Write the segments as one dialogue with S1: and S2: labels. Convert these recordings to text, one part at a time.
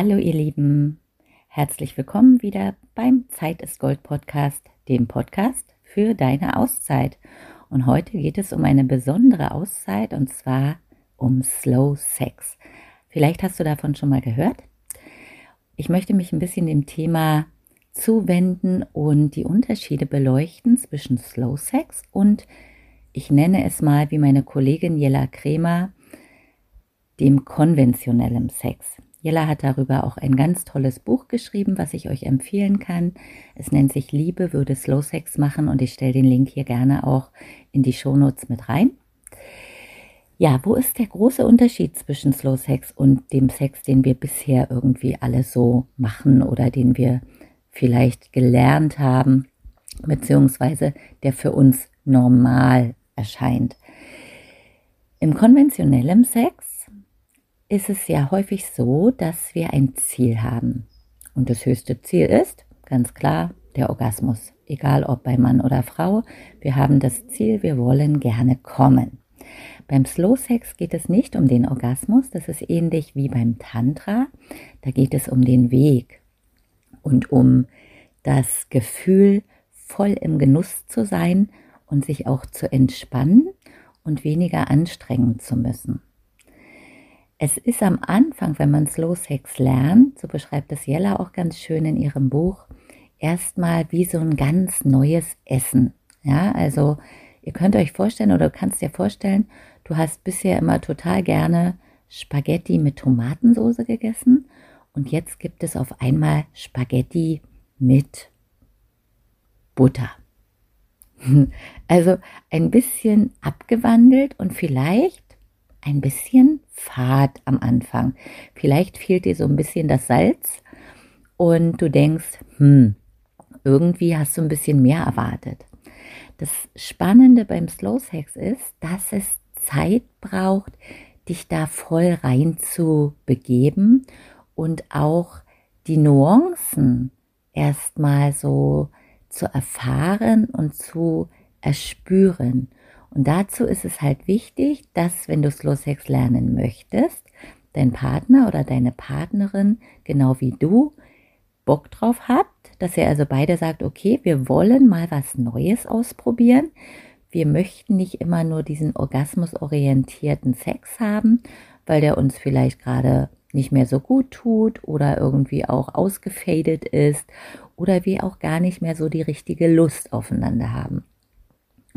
S1: Hallo ihr Lieben, herzlich willkommen wieder beim Zeit ist Gold Podcast, dem Podcast für deine Auszeit. Und heute geht es um eine besondere Auszeit und zwar um Slow Sex. Vielleicht hast du davon schon mal gehört. Ich möchte mich ein bisschen dem Thema zuwenden und die Unterschiede beleuchten zwischen Slow Sex und ich nenne es mal wie meine Kollegin Jella Kremer dem konventionellen Sex. Jella hat darüber auch ein ganz tolles Buch geschrieben, was ich euch empfehlen kann. Es nennt sich Liebe würde Slow Sex machen und ich stelle den Link hier gerne auch in die Shownotes mit rein. Ja, wo ist der große Unterschied zwischen Slow Sex und dem Sex, den wir bisher irgendwie alle so machen oder den wir vielleicht gelernt haben, beziehungsweise der für uns normal erscheint? Im konventionellen Sex ist es ja häufig so, dass wir ein Ziel haben. Und das höchste Ziel ist, ganz klar, der Orgasmus. Egal ob bei Mann oder Frau, wir haben das Ziel, wir wollen gerne kommen. Beim Slow Sex geht es nicht um den Orgasmus, das ist ähnlich wie beim Tantra. Da geht es um den Weg und um das Gefühl, voll im Genuss zu sein und sich auch zu entspannen und weniger anstrengen zu müssen. Es ist am Anfang, wenn man Slow Sex lernt, so beschreibt es Jella auch ganz schön in ihrem Buch, erstmal wie so ein ganz neues Essen. Ja, also ihr könnt euch vorstellen oder du kannst dir vorstellen, du hast bisher immer total gerne Spaghetti mit Tomatensoße gegessen und jetzt gibt es auf einmal Spaghetti mit Butter. Also ein bisschen abgewandelt und vielleicht ein bisschen fad am Anfang. Vielleicht fehlt dir so ein bisschen das Salz und du denkst, hm, irgendwie hast du ein bisschen mehr erwartet. Das Spannende beim Slow Sex ist, dass es Zeit braucht, dich da voll rein zu begeben und auch die Nuancen erstmal so zu erfahren und zu erspüren. Und dazu ist es halt wichtig, dass wenn du Slow Sex lernen möchtest, dein Partner oder deine Partnerin, genau wie du, Bock drauf habt, dass ihr also beide sagt, okay, wir wollen mal was Neues ausprobieren. Wir möchten nicht immer nur diesen orgasmusorientierten Sex haben, weil der uns vielleicht gerade nicht mehr so gut tut oder irgendwie auch ausgefadet ist oder wir auch gar nicht mehr so die richtige Lust aufeinander haben.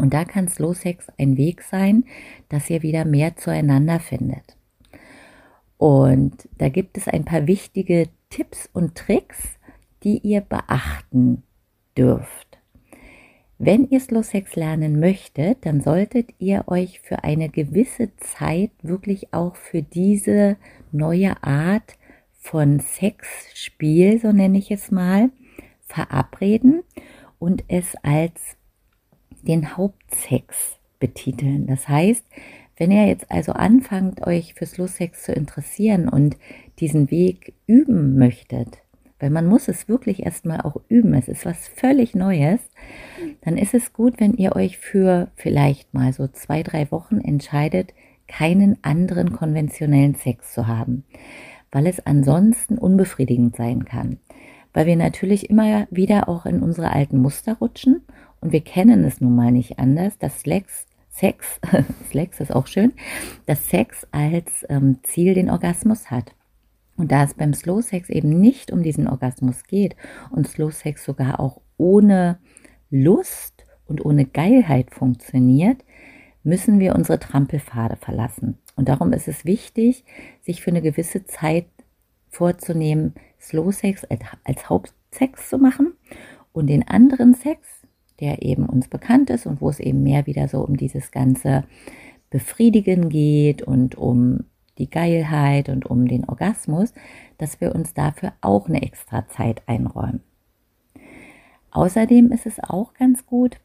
S1: Und da kann Slow Sex ein Weg sein, dass ihr wieder mehr zueinander findet. Und da gibt es ein paar wichtige Tipps und Tricks, die ihr beachten dürft. Wenn ihr Slow Sex lernen möchtet, dann solltet ihr euch für eine gewisse Zeit wirklich auch für diese neue Art von Sexspiel, so nenne ich es mal, verabreden und es als den Hauptsex betiteln. Das heißt, wenn ihr jetzt also anfangt, euch für Slow-Sex zu interessieren und diesen Weg üben möchtet, weil man muss es wirklich erstmal auch üben, es ist was völlig Neues, dann ist es gut, wenn ihr euch für vielleicht mal so zwei, drei Wochen entscheidet, keinen anderen konventionellen Sex zu haben, weil es ansonsten unbefriedigend sein kann. Weil wir natürlich immer wieder auch in unsere alten Muster rutschen und wir kennen es nun mal nicht anders, dass Sex, Sex, Sex ist auch schön, dass Sex als ähm, Ziel den Orgasmus hat. Und da es beim Slow Sex eben nicht um diesen Orgasmus geht und Slow Sex sogar auch ohne Lust und ohne Geilheit funktioniert, müssen wir unsere Trampelpfade verlassen. Und darum ist es wichtig, sich für eine gewisse Zeit vorzunehmen, Slow Sex als Hauptsex zu machen und den anderen Sex der eben uns bekannt ist und wo es eben mehr wieder so um dieses ganze Befriedigen geht und um die Geilheit und um den Orgasmus, dass wir uns dafür auch eine extra Zeit einräumen. Außerdem ist es auch ganz gut,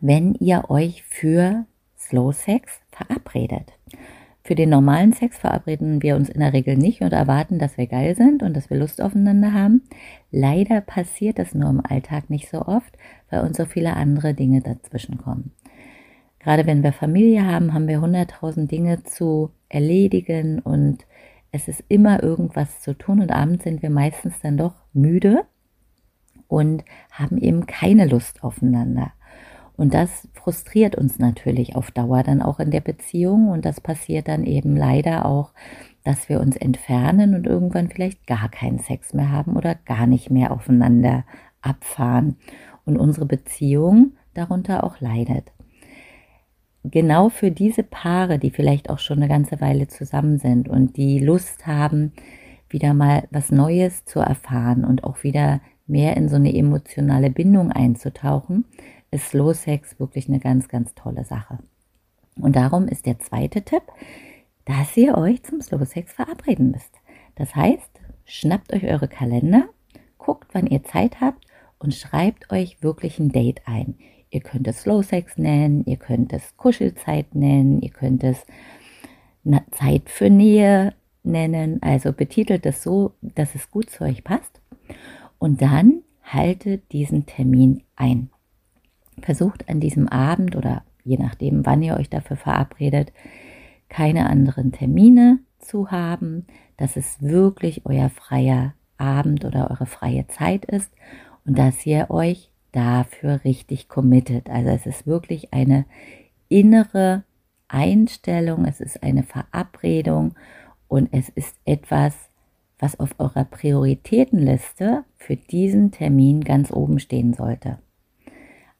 S1: wenn ihr euch für Slow Sex verabredet. Für den normalen Sex verabreden wir uns in der Regel nicht und erwarten, dass wir geil sind und dass wir Lust aufeinander haben. Leider passiert das nur im Alltag nicht so oft, weil uns so viele andere Dinge dazwischen kommen. Gerade wenn wir Familie haben, haben wir hunderttausend Dinge zu erledigen und es ist immer irgendwas zu tun und abends sind wir meistens dann doch müde und haben eben keine Lust aufeinander. Und das frustriert uns natürlich auf Dauer dann auch in der Beziehung und das passiert dann eben leider auch, dass wir uns entfernen und irgendwann vielleicht gar keinen Sex mehr haben oder gar nicht mehr aufeinander abfahren und unsere Beziehung darunter auch leidet. Genau für diese Paare, die vielleicht auch schon eine ganze Weile zusammen sind und die Lust haben, wieder mal was Neues zu erfahren und auch wieder mehr in so eine emotionale Bindung einzutauchen, ist Slow Sex wirklich eine ganz, ganz tolle Sache. Und darum ist der zweite Tipp, dass ihr euch zum Slow Sex verabreden müsst. Das heißt, schnappt euch eure Kalender, guckt, wann ihr Zeit habt und schreibt euch wirklich ein Date ein. Ihr könnt es Slow Sex nennen, ihr könnt es Kuschelzeit nennen, ihr könnt es Zeit für Nähe nennen. Also betitelt es so, dass es gut zu euch passt. Und dann haltet diesen Termin ein. Versucht an diesem Abend oder je nachdem, wann ihr euch dafür verabredet, keine anderen Termine zu haben, dass es wirklich euer freier Abend oder eure freie Zeit ist und dass ihr euch dafür richtig committet. Also es ist wirklich eine innere Einstellung, es ist eine Verabredung und es ist etwas, was auf eurer Prioritätenliste für diesen Termin ganz oben stehen sollte.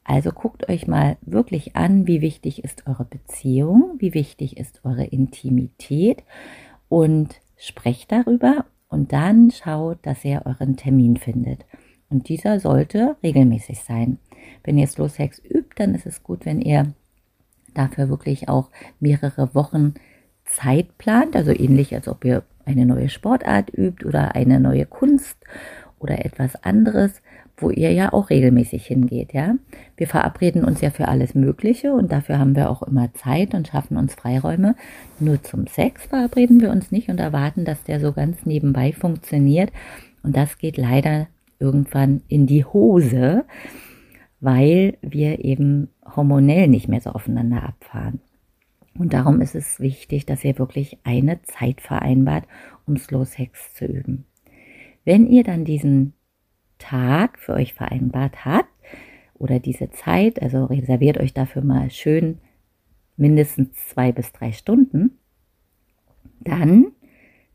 S1: Also guckt euch mal wirklich an, wie wichtig ist eure Beziehung, wie wichtig ist eure Intimität und sprecht darüber und dann schaut, dass ihr euren Termin findet. Und dieser sollte regelmäßig sein. Wenn ihr Slow Sex übt, dann ist es gut, wenn ihr dafür wirklich auch mehrere Wochen Zeit plant, also ähnlich als ob ihr eine neue Sportart übt oder eine neue Kunst oder etwas anderes, wo ihr ja auch regelmäßig hingeht, ja. Wir verabreden uns ja für alles Mögliche und dafür haben wir auch immer Zeit und schaffen uns Freiräume. Nur zum Sex verabreden wir uns nicht und erwarten, dass der so ganz nebenbei funktioniert. Und das geht leider irgendwann in die Hose, weil wir eben hormonell nicht mehr so aufeinander abfahren. Und darum ist es wichtig, dass ihr wirklich eine Zeit vereinbart, um Slow Sex zu üben. Wenn ihr dann diesen Tag für euch vereinbart habt oder diese Zeit, also reserviert euch dafür mal schön mindestens zwei bis drei Stunden, dann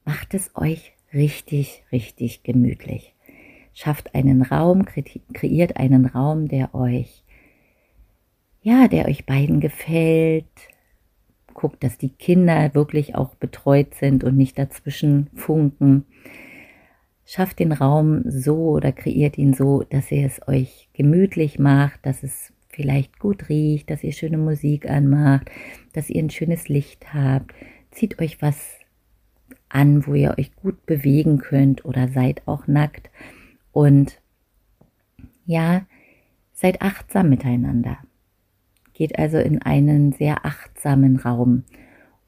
S1: macht es euch richtig, richtig gemütlich schafft einen Raum, kreiert einen Raum, der euch, ja, der euch beiden gefällt. Guckt, dass die Kinder wirklich auch betreut sind und nicht dazwischen funken. Schafft den Raum so oder kreiert ihn so, dass ihr es euch gemütlich macht, dass es vielleicht gut riecht, dass ihr schöne Musik anmacht, dass ihr ein schönes Licht habt. Zieht euch was an, wo ihr euch gut bewegen könnt oder seid auch nackt und ja, seid achtsam miteinander. Geht also in einen sehr achtsamen Raum.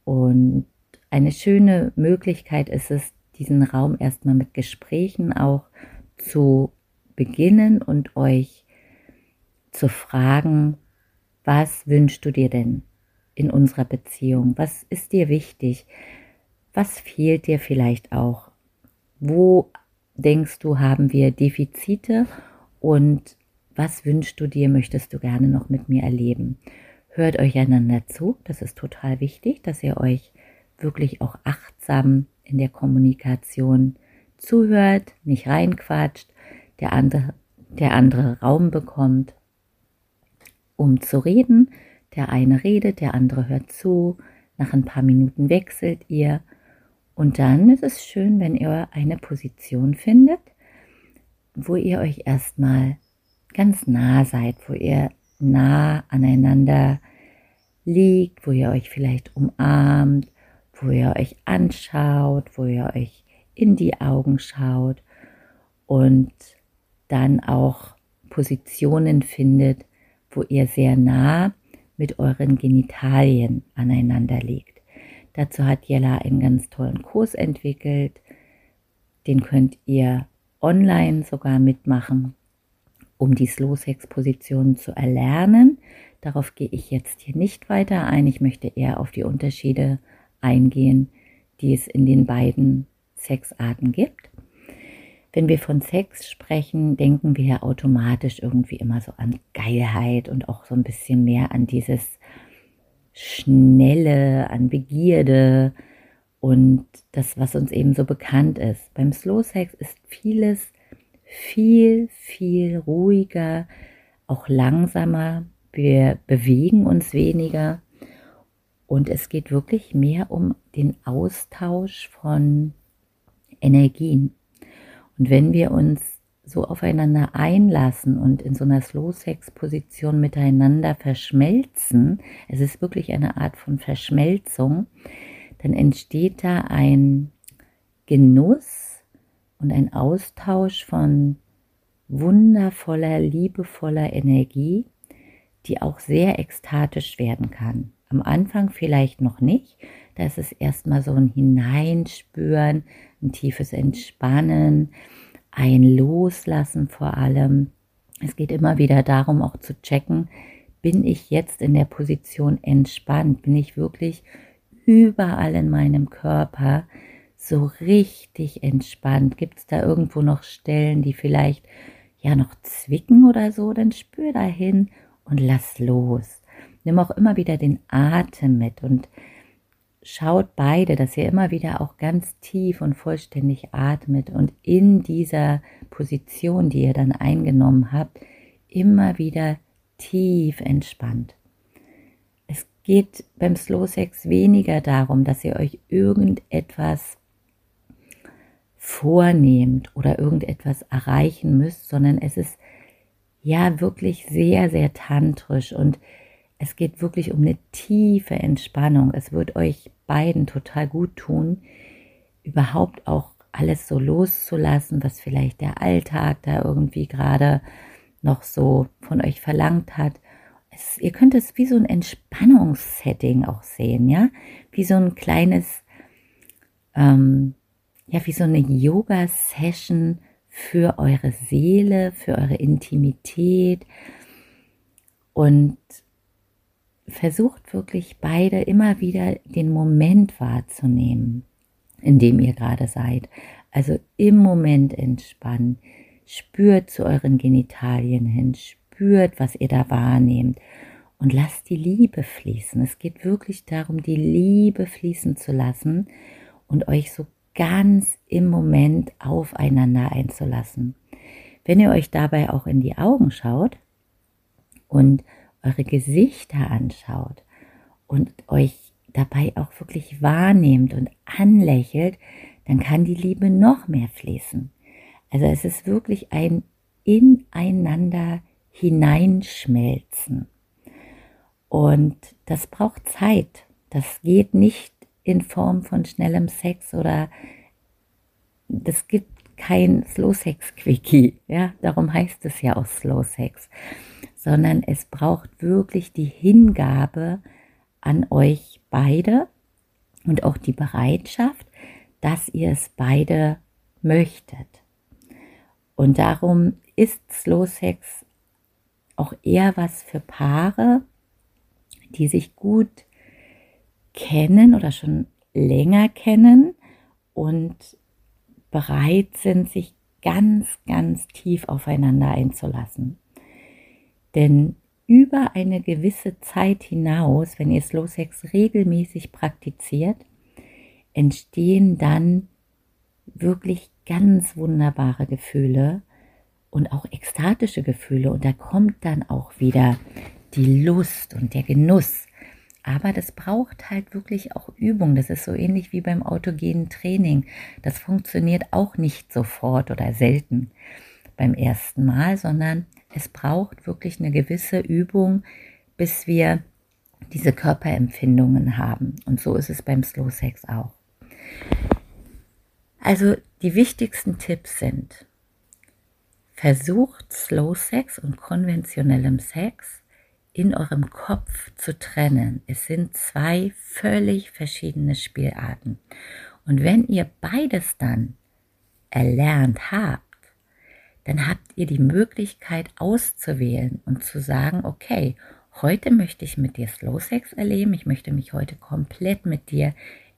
S1: Und eine schöne Möglichkeit ist es, diesen Raum erstmal mit Gesprächen auch zu beginnen und euch zu fragen, was wünschst du dir denn in unserer Beziehung? Was ist dir wichtig? Was fehlt dir vielleicht auch? Wo denkst du, haben wir Defizite und was wünschst du dir, möchtest du gerne noch mit mir erleben? Hört euch einander zu, das ist total wichtig, dass ihr euch wirklich auch achtsam in der Kommunikation zuhört, nicht reinquatscht, der andere, der andere Raum bekommt, um zu reden. Der eine redet, der andere hört zu, nach ein paar Minuten wechselt ihr und dann ist es schön, wenn ihr eine Position findet, wo ihr euch erstmal ganz nah seid, wo ihr nah aneinander liegt, wo ihr euch vielleicht umarmt, wo ihr euch anschaut, wo ihr euch in die Augen schaut und dann auch Positionen findet, wo ihr sehr nah mit euren Genitalien aneinander liegt. Dazu hat Jella einen ganz tollen Kurs entwickelt. Den könnt ihr online sogar mitmachen, um die Slow Sex Position zu erlernen. Darauf gehe ich jetzt hier nicht weiter ein. Ich möchte eher auf die Unterschiede eingehen, die es in den beiden Sexarten gibt. Wenn wir von Sex sprechen, denken wir ja automatisch irgendwie immer so an Geilheit und auch so ein bisschen mehr an dieses Schnelle, an Begierde und das, was uns eben so bekannt ist. Beim Slow Sex ist vieles viel, viel ruhiger, auch langsamer. Wir bewegen uns weniger und es geht wirklich mehr um den Austausch von Energien. Und wenn wir uns so aufeinander einlassen und in so einer Slow-Sex-Position miteinander verschmelzen, es ist wirklich eine Art von Verschmelzung, dann entsteht da ein Genuss und ein Austausch von wundervoller, liebevoller Energie, die auch sehr ekstatisch werden kann. Am Anfang vielleicht noch nicht, da ist es erstmal so ein Hineinspüren, ein tiefes Entspannen, ein Loslassen vor allem. Es geht immer wieder darum, auch zu checken, bin ich jetzt in der Position entspannt? Bin ich wirklich überall in meinem Körper so richtig entspannt? Gibt es da irgendwo noch Stellen, die vielleicht ja noch zwicken oder so? Dann spür dahin und lass los. Nimm auch immer wieder den Atem mit und schaut beide, dass ihr immer wieder auch ganz tief und vollständig atmet und in dieser Position, die ihr dann eingenommen habt, immer wieder tief entspannt. Geht beim Slow Sex weniger darum, dass ihr euch irgendetwas vornehmt oder irgendetwas erreichen müsst, sondern es ist ja wirklich sehr, sehr tantrisch und es geht wirklich um eine tiefe Entspannung. Es wird euch beiden total gut tun, überhaupt auch alles so loszulassen, was vielleicht der Alltag da irgendwie gerade noch so von euch verlangt hat. Es, ihr könnt es wie so ein Entspannungssetting auch sehen, ja, wie so ein kleines, ähm, ja, wie so eine Yoga-Session für eure Seele, für eure Intimität. Und versucht wirklich beide immer wieder den Moment wahrzunehmen, in dem ihr gerade seid. Also im Moment entspannen. Spürt zu euren Genitalien hin, spürt, was ihr da wahrnehmt und lasst die Liebe fließen. Es geht wirklich darum, die Liebe fließen zu lassen und euch so ganz im Moment aufeinander einzulassen. Wenn ihr euch dabei auch in die Augen schaut und eure Gesichter anschaut und euch dabei auch wirklich wahrnehmt und anlächelt, dann kann die Liebe noch mehr fließen. Also es ist wirklich ein ineinander hineinschmelzen. Und das braucht Zeit. Das geht nicht in Form von schnellem Sex oder das gibt kein Slow Sex Quickie. Ja, darum heißt es ja auch Slow Sex. Sondern es braucht wirklich die Hingabe an euch beide und auch die Bereitschaft, dass ihr es beide möchtet. Und darum ist Slow Sex auch eher was für Paare, die sich gut kennen oder schon länger kennen und bereit sind, sich ganz, ganz tief aufeinander einzulassen. Denn über eine gewisse Zeit hinaus, wenn ihr Slow Sex regelmäßig praktiziert, entstehen dann wirklich ganz wunderbare Gefühle, und auch ekstatische Gefühle und da kommt dann auch wieder die Lust und der Genuss. Aber das braucht halt wirklich auch Übung. Das ist so ähnlich wie beim autogenen Training. Das funktioniert auch nicht sofort oder selten beim ersten Mal, sondern es braucht wirklich eine gewisse Übung, bis wir diese Körperempfindungen haben. Und so ist es beim Slow Sex auch. Also die wichtigsten Tipps sind, Versucht Slow Sex und konventionellem Sex in eurem Kopf zu trennen. Es sind zwei völlig verschiedene Spielarten. Und wenn ihr beides dann erlernt habt, dann habt ihr die Möglichkeit auszuwählen und zu sagen, okay, heute möchte ich mit dir Slow Sex erleben, ich möchte mich heute komplett mit dir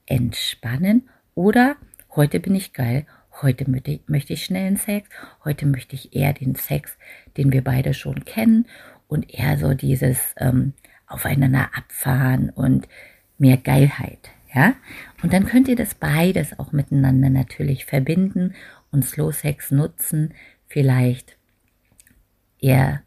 S1: entspannen, Oder heute bin ich geil, heute möchte ich schnellen Sex, heute möchte ich eher den Sex, den wir beide schon kennen und eher so dieses ähm, aufeinander abfahren und mehr Geilheit. Ja? Und dann könnt ihr das beides auch miteinander natürlich verbinden und Slow Sex nutzen, vielleicht eher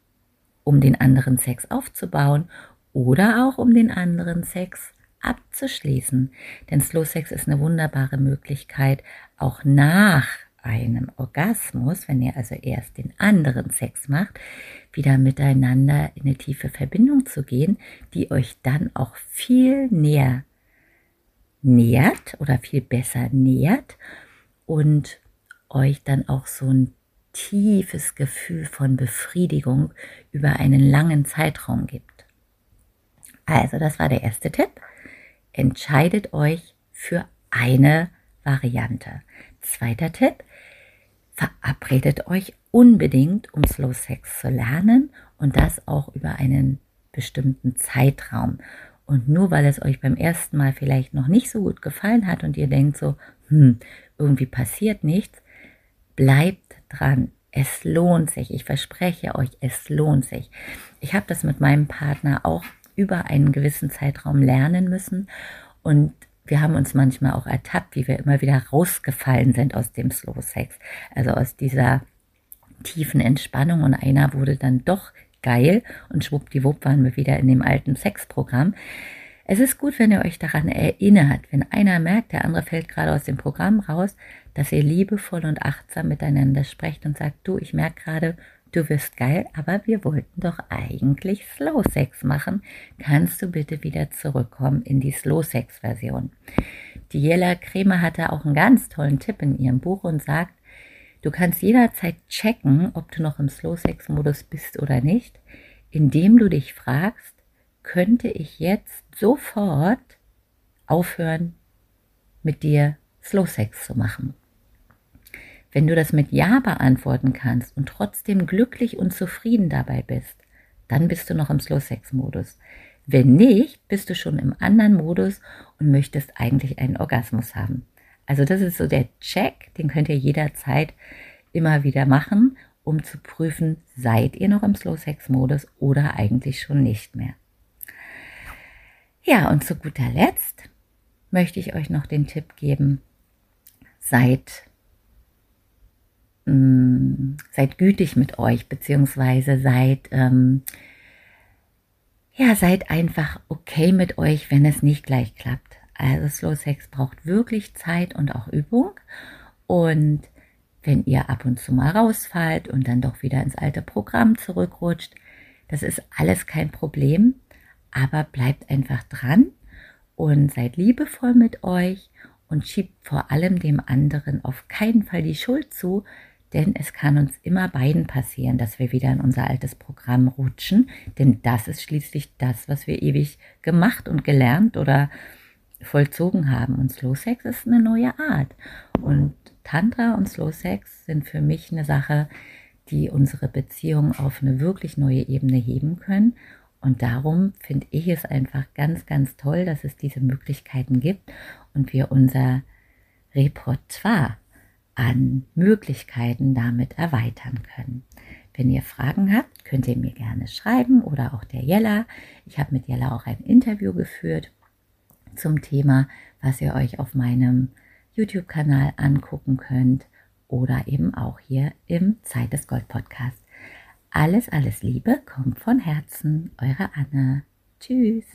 S1: um den anderen Sex aufzubauen oder auch um den anderen Sex abzuschließen. Denn Slow Sex ist eine wunderbare Möglichkeit, auch nach einem Orgasmus, wenn ihr also erst den anderen Sex macht, wieder miteinander in eine tiefe Verbindung zu gehen, die euch dann auch viel näher nährt oder viel besser nährt und euch dann auch so ein tiefes Gefühl von Befriedigung über einen langen Zeitraum gibt. Also, das war der erste Tipp. Entscheidet euch für eine Variante. Zweiter Tipp, verabredet euch unbedingt, um Slow Sex zu lernen und das auch über einen bestimmten Zeitraum. Und nur weil es euch beim ersten Mal vielleicht noch nicht so gut gefallen hat und ihr denkt so, hm, irgendwie passiert nichts, bleibt dran. Es lohnt sich. Ich verspreche euch, es lohnt sich. Ich habe das mit meinem Partner auch über einen gewissen Zeitraum lernen müssen und wir haben uns manchmal auch ertappt, wie wir immer wieder rausgefallen sind aus dem Slow Sex, also aus dieser tiefen Entspannung. Und einer wurde dann doch geil und schwuppdiwupp waren wir wieder in dem alten Sexprogramm. Es ist gut, wenn ihr euch daran erinnert, wenn einer merkt, der andere fällt gerade aus dem Programm raus, dass ihr liebevoll und achtsam miteinander sprecht und sagt, du, ich merke gerade, du wirst geil, aber wir wollten doch eigentlich Slow Sex machen. Kannst du bitte wieder zurückkommen in die Slow Sex Version? Die Jella Kremer hatte auch einen ganz tollen Tipp in ihrem Buch und sagt, Du kannst jederzeit checken, ob du noch im Slow-Sex-Modus bist oder nicht, indem du dich fragst, könnte ich jetzt sofort aufhören, mit dir Slow-Sex zu machen? Wenn du das mit Ja beantworten kannst und trotzdem glücklich und zufrieden dabei bist, dann bist du noch im Slow-Sex-Modus. Wenn nicht, bist du schon im anderen Modus und möchtest eigentlich einen Orgasmus haben. Also das ist so der Check, den könnt ihr jederzeit immer wieder machen, um zu prüfen, seid ihr noch im Slow Sex Modus oder eigentlich schon nicht mehr. Ja, und zu guter Letzt möchte ich euch noch den Tipp geben, seid, mh, mm, seid gütig mit euch, beziehungsweise seid, ähm, ja, seid einfach okay mit euch, wenn es nicht gleich klappt. Also Slow Sex braucht wirklich Zeit und auch Übung. Und wenn ihr ab und zu mal rausfallt und dann doch wieder ins alte Programm zurückrutscht, das ist alles kein Problem. Aber bleibt einfach dran und seid liebevoll mit euch und schiebt vor allem dem anderen auf keinen Fall die Schuld zu, denn es kann uns immer beiden passieren, dass wir wieder in unser altes Programm rutschen, denn das ist schließlich das, was wir ewig gemacht und gelernt oder vollzogen haben. Und Slow Sex ist eine neue Art. Und Tantra und Slow Sex sind für mich eine Sache, die unsere Beziehung auf eine wirklich neue Ebene heben können. Und darum finde ich es einfach ganz, ganz toll, dass es diese Möglichkeiten gibt und wir unser Repertoire an Möglichkeiten damit erweitern können. Wenn ihr Fragen habt, könnt ihr mir gerne schreiben oder auch der Jella. Ich habe mit Jella auch ein Interview geführt zum Thema, was ihr euch auf meinem YouTube-Kanal angucken könnt oder eben auch hier im Zeit des Gold Podcast. Alles, alles Liebe kommt von Herzen, eure Anne. Tschüss.